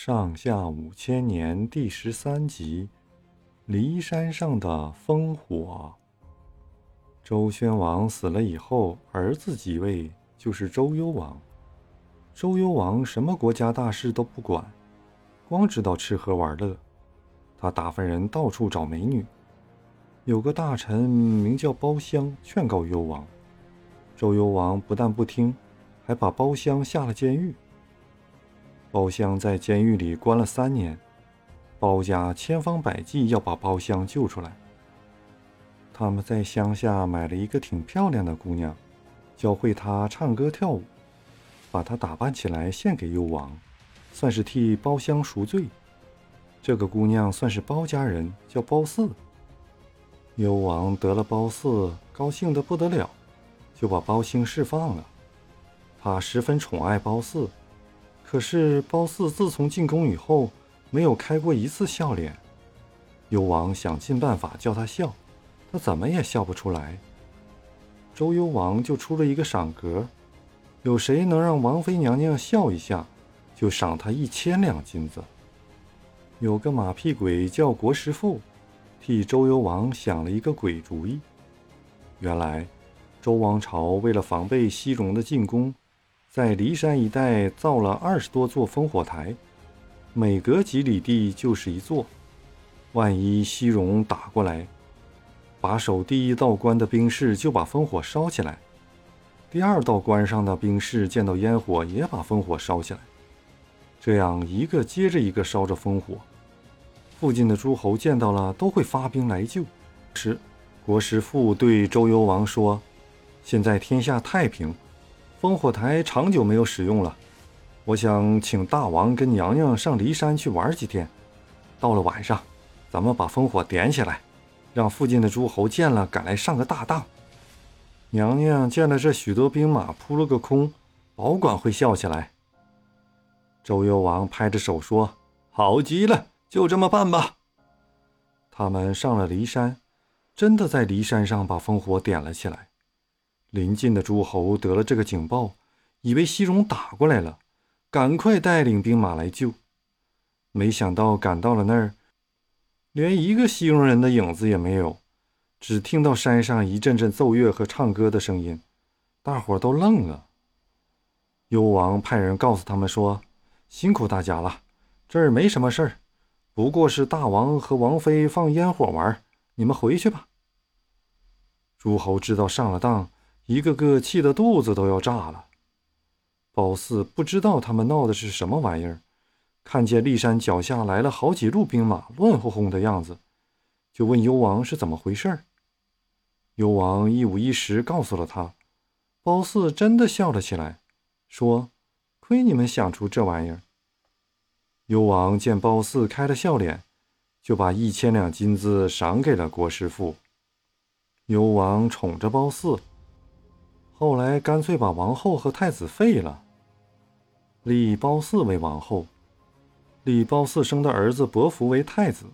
上下五千年第十三集：骊山上的烽火。周宣王死了以后，儿子即位，就是周幽王。周幽王什么国家大事都不管，光知道吃喝玩乐。他打发人到处找美女。有个大臣名叫包厢，劝告幽王。周幽王不但不听，还把包厢下了监狱。包厢在监狱里关了三年，包家千方百计要把包厢救出来。他们在乡下买了一个挺漂亮的姑娘，教会她唱歌跳舞，把她打扮起来献给幽王，算是替包厢赎罪。这个姑娘算是包家人，叫包四。幽王得了包四，高兴得不得了，就把包兴释放了。他十分宠爱包四。可是褒姒自从进宫以后，没有开过一次笑脸。幽王想尽办法叫他笑，他怎么也笑不出来。周幽王就出了一个赏格，有谁能让王妃娘娘笑一下，就赏他一千两金子。有个马屁鬼叫国师傅，替周幽王想了一个鬼主意。原来，周王朝为了防备西戎的进攻。在骊山一带造了二十多座烽火台，每隔几里地就是一座。万一西戎打过来，把守第一道关的兵士就把烽火烧起来，第二道关上的兵士见到烟火也把烽火烧起来，这样一个接着一个烧着烽火。附近的诸侯见到了都会发兵来救。时，国师父对周幽王说：“现在天下太平。”烽火台长久没有使用了，我想请大王跟娘娘上骊山去玩几天。到了晚上，咱们把烽火点起来，让附近的诸侯见了赶来上个大当。娘娘见了这许多兵马扑了个空，保管会笑起来。周幽王拍着手说：“好极了，就这么办吧。”他们上了骊山，真的在骊山上把烽火点了起来。邻近的诸侯得了这个警报，以为西戎打过来了，赶快带领兵马来救。没想到赶到了那儿，连一个西戎人的影子也没有，只听到山上一阵阵奏乐和唱歌的声音，大伙都愣了。幽王派人告诉他们说：“辛苦大家了，这儿没什么事儿，不过是大王和王妃放烟火玩，你们回去吧。”诸侯知道上了当。一个个气得肚子都要炸了。包四不知道他们闹的是什么玩意儿，看见骊山脚下来了好几路兵马，乱哄哄的样子，就问幽王是怎么回事。幽王一五一十告诉了他。褒姒真的笑了起来，说：“亏你们想出这玩意儿。”幽王见褒姒开了笑脸，就把一千两金子赏给了国师傅。幽王宠着褒姒。后来干脆把王后和太子废了，立褒姒为王后，立褒姒生的儿子伯服为太子。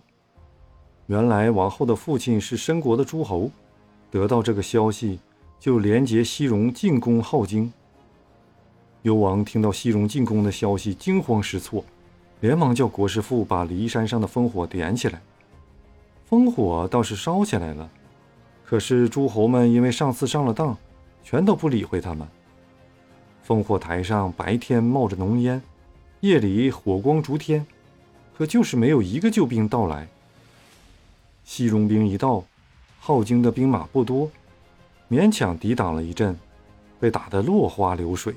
原来王后的父亲是申国的诸侯，得到这个消息，就连结西戎进攻镐京。幽王听到西戎进攻的消息，惊慌失措，连忙叫国师傅把骊山上的烽火点起来。烽火倒是烧起来了，可是诸侯们因为上次上了当。全都不理会他们。烽火台上白天冒着浓烟，夜里火光烛天，可就是没有一个救兵到来。西戎兵一到，镐京的兵马不多，勉强抵挡了一阵，被打得落花流水。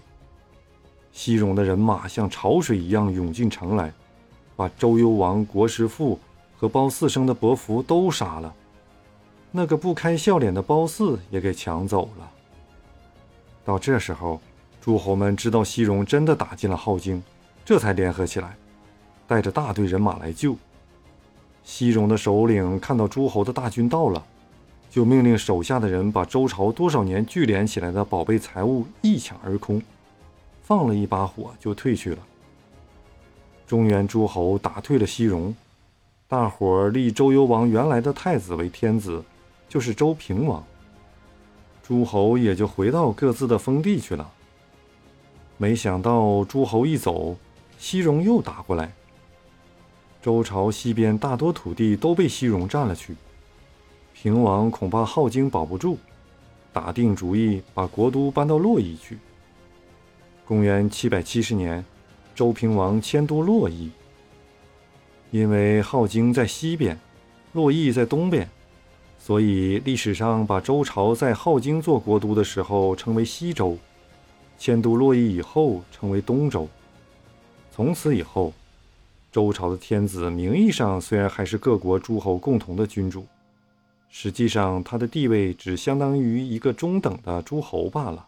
西戎的人马像潮水一样涌进城来，把周幽王、国师父和褒四生的伯服都杀了，那个不开笑脸的褒姒也给抢走了。到这时候，诸侯们知道西戎真的打进了镐京，这才联合起来，带着大队人马来救。西戎的首领看到诸侯的大军到了，就命令手下的人把周朝多少年聚敛起来的宝贝财物一抢而空，放了一把火就退去了。中原诸侯打退了西戎，大伙儿立周幽王原来的太子为天子，就是周平王。诸侯也就回到各自的封地去了。没想到诸侯一走，西戎又打过来，周朝西边大多土地都被西戎占了去，平王恐怕镐京保不住，打定主意把国都搬到洛邑去。公元七百七十年，周平王迁都洛邑。因为镐京在西边，洛邑在东边，所以历史上把周朝在镐京做国都的时候称为西周，迁都洛邑以后称为东周。从此以后，周朝的天子名义上虽然还是各国诸侯共同的君主，实际上他的地位只相当于一个中等的诸侯罢了。